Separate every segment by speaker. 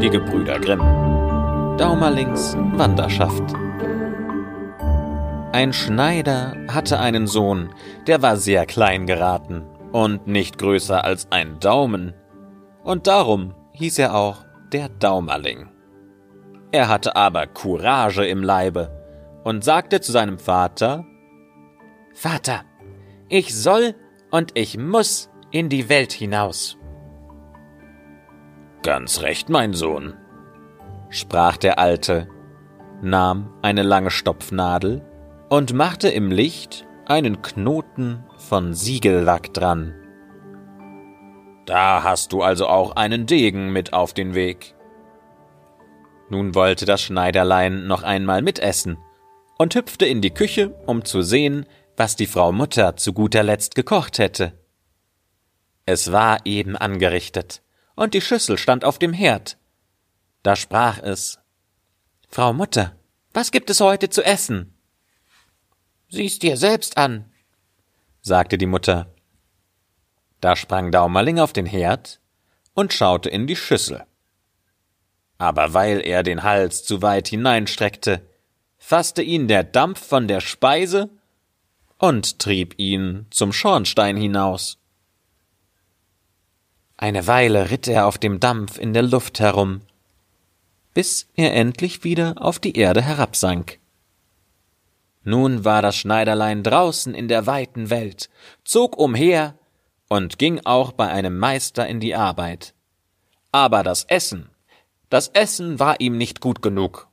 Speaker 1: Die Gebrüder Grimm. Daumerlings Wanderschaft. Ein Schneider hatte einen Sohn, der war sehr klein geraten und nicht größer als ein Daumen. Und darum hieß er auch der Daumerling. Er hatte aber Courage im Leibe und sagte zu seinem Vater Vater, ich soll und ich muss in die Welt hinaus. Ganz recht, mein Sohn, sprach der Alte, nahm eine lange Stopfnadel und machte im Licht einen Knoten von Siegellack dran. Da hast du also auch einen Degen mit auf den Weg. Nun wollte das Schneiderlein noch einmal mitessen und hüpfte in die Küche, um zu sehen, was die Frau Mutter zu guter Letzt gekocht hätte. Es war eben angerichtet, und die Schüssel stand auf dem Herd. Da sprach es Frau Mutter, was gibt es heute zu essen? Sieh's dir selbst an, sagte die Mutter. Da sprang Daumerling auf den Herd und schaute in die Schüssel. Aber weil er den Hals zu weit hineinstreckte, fasste ihn der Dampf von der Speise und trieb ihn zum Schornstein hinaus. Eine Weile ritt er auf dem Dampf in der Luft herum, bis er endlich wieder auf die Erde herabsank. Nun war das Schneiderlein draußen in der weiten Welt, zog umher und ging auch bei einem Meister in die Arbeit. Aber das Essen, das Essen war ihm nicht gut genug.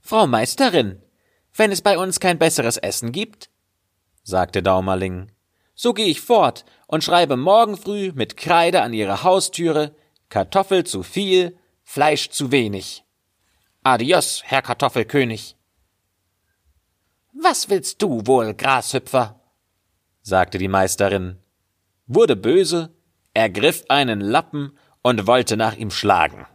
Speaker 1: Frau Meisterin, wenn es bei uns kein besseres Essen gibt, sagte Daumerling, so geh ich fort und schreibe morgen früh mit Kreide an ihre Haustüre Kartoffel zu viel, Fleisch zu wenig. Adios, Herr Kartoffelkönig. Was willst du wohl, Grashüpfer? sagte die Meisterin, wurde böse, ergriff einen Lappen und wollte nach ihm schlagen.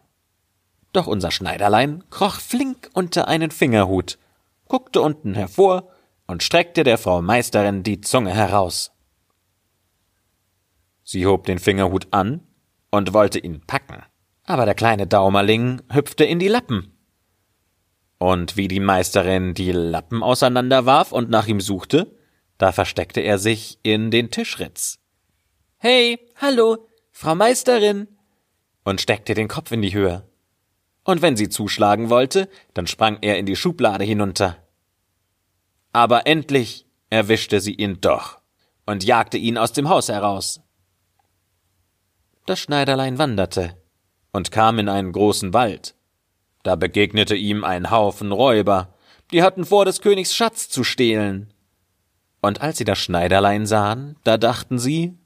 Speaker 1: Doch unser Schneiderlein kroch flink unter einen Fingerhut, guckte unten hervor und streckte der Frau Meisterin die Zunge heraus. Sie hob den Fingerhut an und wollte ihn packen, aber der kleine Daumerling hüpfte in die Lappen. Und wie die Meisterin die Lappen auseinanderwarf und nach ihm suchte, da versteckte er sich in den Tischritz. Hey, hallo, Frau Meisterin! und steckte den Kopf in die Höhe. Und wenn sie zuschlagen wollte, dann sprang er in die Schublade hinunter aber endlich erwischte sie ihn doch und jagte ihn aus dem Haus heraus. Das Schneiderlein wanderte und kam in einen großen Wald. Da begegnete ihm ein Haufen Räuber, die hatten vor, des Königs Schatz zu stehlen. Und als sie das Schneiderlein sahen, da dachten sie,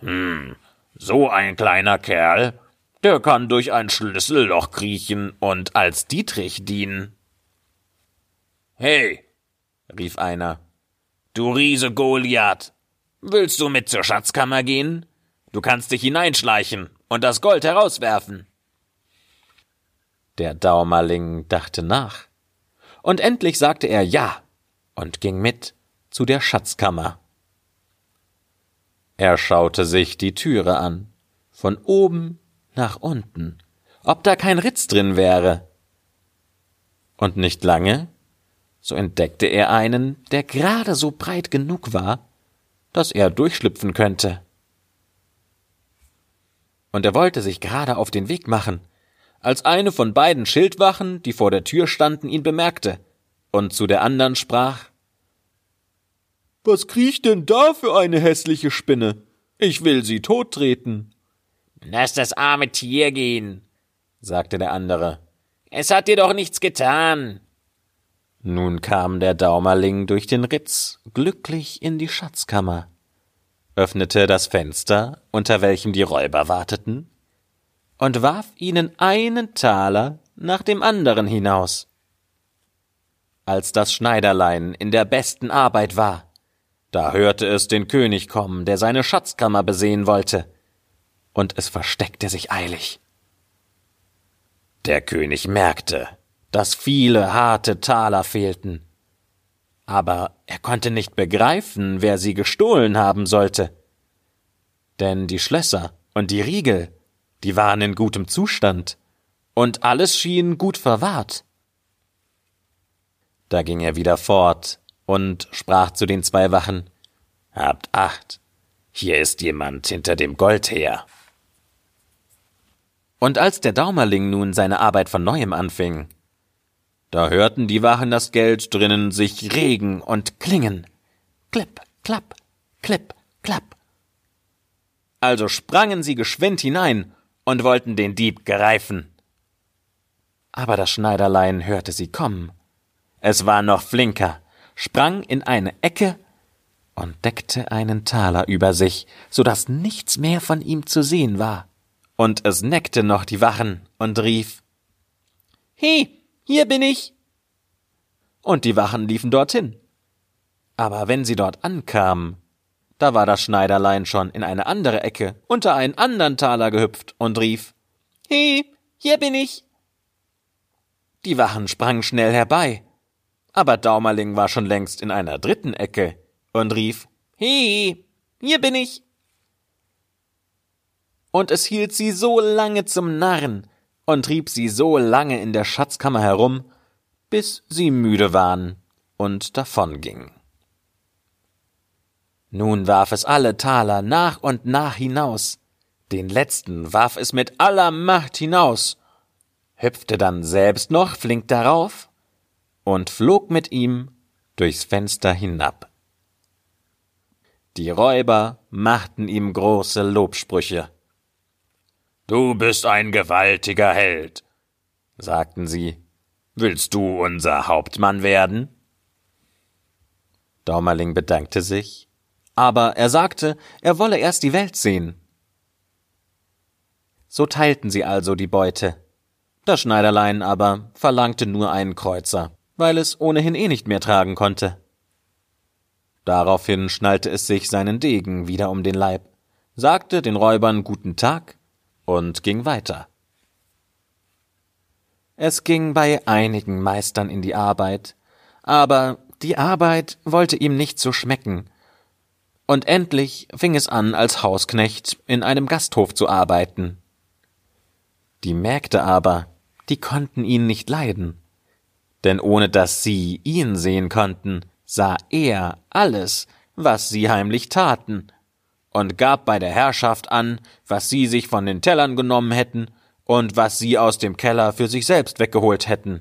Speaker 1: hm, so ein kleiner Kerl, der kann durch ein Schlüsselloch kriechen und als Dietrich dienen. Hey, rief einer. Du Riese Goliath! Willst du mit zur Schatzkammer gehen? Du kannst dich hineinschleichen und das Gold herauswerfen. Der Daumerling dachte nach. Und endlich sagte er ja und ging mit zu der Schatzkammer. Er schaute sich die Türe an, von oben nach unten, ob da kein Ritz drin wäre. Und nicht lange so entdeckte er einen, der gerade so breit genug war, dass er durchschlüpfen könnte. Und er wollte sich gerade auf den Weg machen, als eine von beiden Schildwachen, die vor der Tür standen, ihn bemerkte und zu der anderen sprach Was kriecht denn da für eine hässliche Spinne? Ich will sie tottreten. Lass das arme Tier gehen, sagte der andere. Es hat dir doch nichts getan. Nun kam der Daumerling durch den Ritz glücklich in die Schatzkammer, öffnete das Fenster, unter welchem die Räuber warteten, und warf ihnen einen Taler nach dem anderen hinaus. Als das Schneiderlein in der besten Arbeit war, da hörte es den König kommen, der seine Schatzkammer besehen wollte, und es versteckte sich eilig. Der König merkte, dass viele harte Taler fehlten. Aber er konnte nicht begreifen, wer sie gestohlen haben sollte. Denn die Schlösser und die Riegel, die waren in gutem Zustand, und alles schien gut verwahrt. Da ging er wieder fort und sprach zu den zwei Wachen Habt acht, hier ist jemand hinter dem Gold her. Und als der Daumerling nun seine Arbeit von neuem anfing, da hörten die Wachen das Geld drinnen sich regen und klingen. Klipp, klapp, klipp, klapp. Also sprangen sie geschwind hinein und wollten den Dieb greifen. Aber das Schneiderlein hörte sie kommen. Es war noch flinker, sprang in eine Ecke und deckte einen Taler über sich, so dass nichts mehr von ihm zu sehen war. Und es neckte noch die Wachen und rief He, hier bin ich. Und die Wachen liefen dorthin. Aber wenn sie dort ankamen, da war das Schneiderlein schon in eine andere Ecke unter einen anderen Taler gehüpft und rief He, hier bin ich. Die Wachen sprangen schnell herbei, aber Daumerling war schon längst in einer dritten Ecke und rief He, hier bin ich. Und es hielt sie so lange zum Narren und trieb sie so lange in der Schatzkammer herum, bis sie müde waren und davongingen. Nun warf es alle Taler nach und nach hinaus, den letzten warf es mit aller Macht hinaus, hüpfte dann selbst noch flink darauf und flog mit ihm durchs Fenster hinab. Die Räuber machten ihm große Lobsprüche. Du bist ein gewaltiger Held, sagten sie. Willst du unser Hauptmann werden? Daumerling bedankte sich, aber er sagte, er wolle erst die Welt sehen. So teilten sie also die Beute. Das Schneiderlein aber verlangte nur einen Kreuzer, weil es ohnehin eh nicht mehr tragen konnte. Daraufhin schnallte es sich seinen Degen wieder um den Leib, sagte den Räubern guten Tag und ging weiter. Es ging bei einigen Meistern in die Arbeit, aber die Arbeit wollte ihm nicht so schmecken, und endlich fing es an, als Hausknecht in einem Gasthof zu arbeiten. Die Mägde aber, die konnten ihn nicht leiden, denn ohne dass sie ihn sehen konnten, sah er alles, was sie heimlich taten, und gab bei der Herrschaft an, was sie sich von den Tellern genommen hätten und was sie aus dem Keller für sich selbst weggeholt hätten.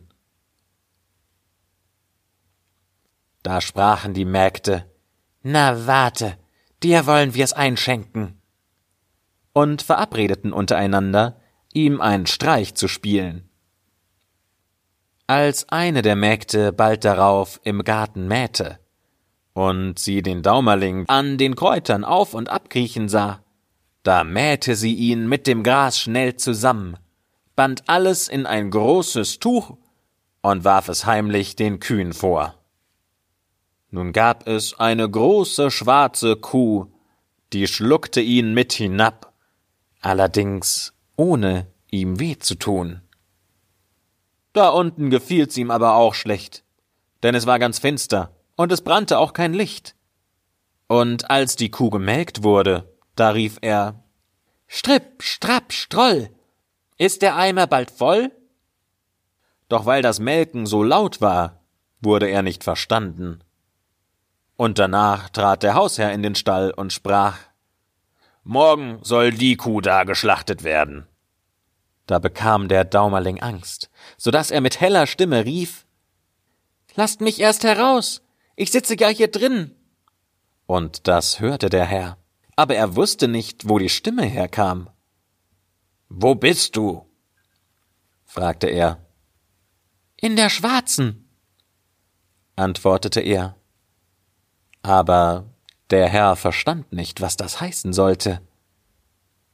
Speaker 1: Da sprachen die Mägde Na warte, dir wollen wir's einschenken, und verabredeten untereinander, ihm einen Streich zu spielen. Als eine der Mägde bald darauf im Garten mähte und sie den Daumerling an den Kräutern auf und abkriechen sah, da mähte sie ihn mit dem Gras schnell zusammen, band alles in ein großes Tuch und warf es heimlich den Kühen vor. Nun gab es eine große schwarze Kuh, die schluckte ihn mit hinab, allerdings ohne ihm weh zu tun. Da unten gefiel's ihm aber auch schlecht, denn es war ganz finster und es brannte auch kein Licht. Und als die Kuh gemelkt wurde, da rief er Stripp, Strapp, Stroll. Ist der Eimer bald voll? Doch weil das Melken so laut war, wurde er nicht verstanden. Und danach trat der Hausherr in den Stall und sprach Morgen soll die Kuh da geschlachtet werden. Da bekam der Daumerling Angst, so dass er mit heller Stimme rief Lasst mich erst heraus, ich sitze ja hier drin. Und das hörte der Herr aber er wusste nicht, wo die Stimme herkam. Wo bist du? fragte er. In der Schwarzen, antwortete er. Aber der Herr verstand nicht, was das heißen sollte,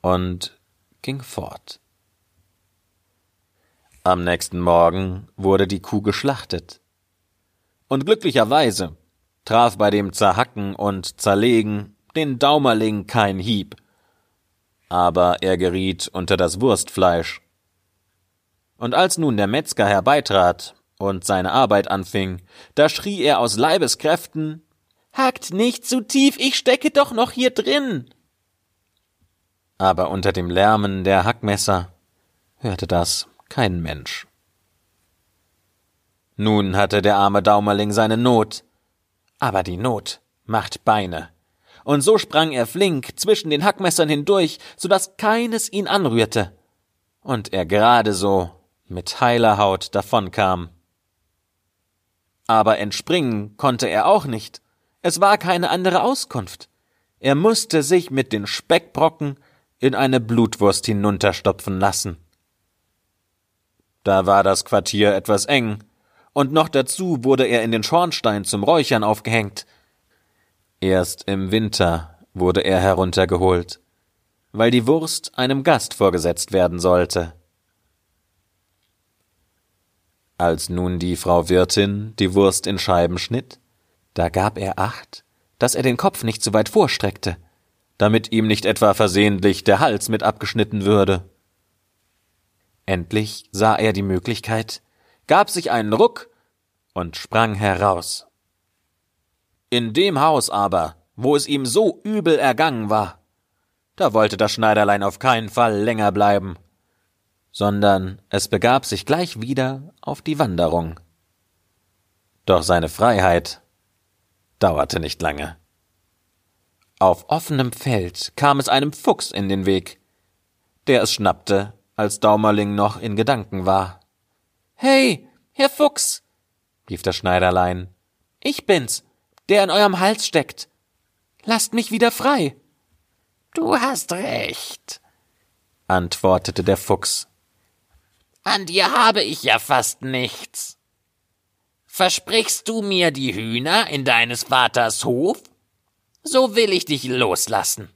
Speaker 1: und ging fort. Am nächsten Morgen wurde die Kuh geschlachtet. Und glücklicherweise traf bei dem Zerhacken und Zerlegen den Daumerling kein Hieb, aber er geriet unter das Wurstfleisch. Und als nun der Metzger herbeitrat und seine Arbeit anfing, da schrie er aus Leibeskräften Hackt nicht zu tief, ich stecke doch noch hier drin. Aber unter dem Lärmen der Hackmesser hörte das kein Mensch. Nun hatte der arme Daumerling seine Not. Aber die Not macht Beine. Und so sprang er flink zwischen den Hackmessern hindurch, so dass keines ihn anrührte. Und er gerade so mit heiler Haut davonkam. Aber entspringen konnte er auch nicht. Es war keine andere Auskunft. Er musste sich mit den Speckbrocken in eine Blutwurst hinunterstopfen lassen. Da war das Quartier etwas eng, und noch dazu wurde er in den Schornstein zum Räuchern aufgehängt. Erst im Winter wurde er heruntergeholt, weil die Wurst einem Gast vorgesetzt werden sollte. Als nun die Frau Wirtin die Wurst in Scheiben schnitt, da gab er acht, dass er den Kopf nicht zu weit vorstreckte, damit ihm nicht etwa versehentlich der Hals mit abgeschnitten würde. Endlich sah er die Möglichkeit, gab sich einen Ruck und sprang heraus. In dem Haus aber, wo es ihm so übel ergangen war, da wollte das Schneiderlein auf keinen Fall länger bleiben, sondern es begab sich gleich wieder auf die Wanderung. Doch seine Freiheit dauerte nicht lange. Auf offenem Feld kam es einem Fuchs in den Weg, der es schnappte, als Daumerling noch in Gedanken war. Hey, Herr Fuchs, rief das Schneiderlein, ich bin's, der in eurem Hals steckt. Lasst mich wieder frei.
Speaker 2: Du hast recht,
Speaker 1: antwortete der Fuchs.
Speaker 2: An dir habe ich ja fast nichts. Versprichst du mir die Hühner in deines Vaters Hof? So will ich dich loslassen.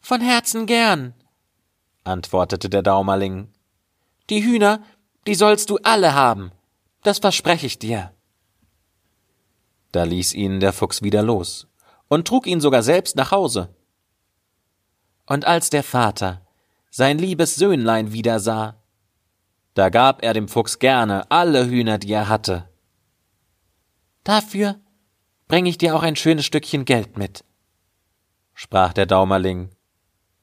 Speaker 3: Von Herzen gern, antwortete der Daumerling. Die Hühner, die sollst du alle haben, das verspreche ich dir.
Speaker 1: Da ließ ihn der Fuchs wieder los und trug ihn sogar selbst nach Hause. Und als der Vater sein liebes Söhnlein wieder sah, da gab er dem Fuchs gerne alle Hühner, die er hatte.
Speaker 3: Dafür bring ich dir auch ein schönes Stückchen Geld mit, sprach der Daumerling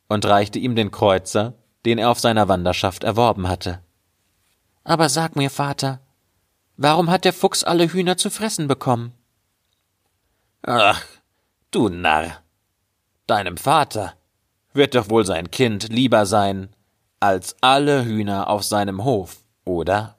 Speaker 3: und reichte ihm den Kreuzer, den er auf seiner Wanderschaft erworben hatte. Aber sag mir, Vater, warum hat der Fuchs alle Hühner zu fressen bekommen?
Speaker 2: Ach, du Narr. Deinem Vater wird doch wohl sein Kind lieber sein als alle Hühner auf seinem Hof, oder?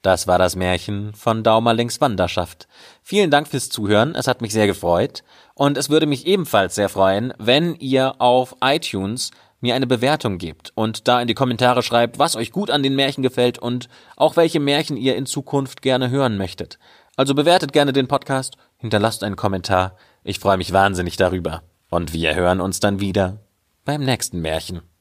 Speaker 1: Das war das Märchen von Daumerlings Wanderschaft. Vielen Dank fürs Zuhören, es hat mich sehr gefreut. Und es würde mich ebenfalls sehr freuen, wenn ihr auf iTunes mir eine Bewertung gebt und da in die Kommentare schreibt, was euch gut an den Märchen gefällt und auch welche Märchen ihr in Zukunft gerne hören möchtet. Also bewertet gerne den Podcast, hinterlasst einen Kommentar. Ich freue mich wahnsinnig darüber. Und wir hören uns dann wieder beim nächsten Märchen.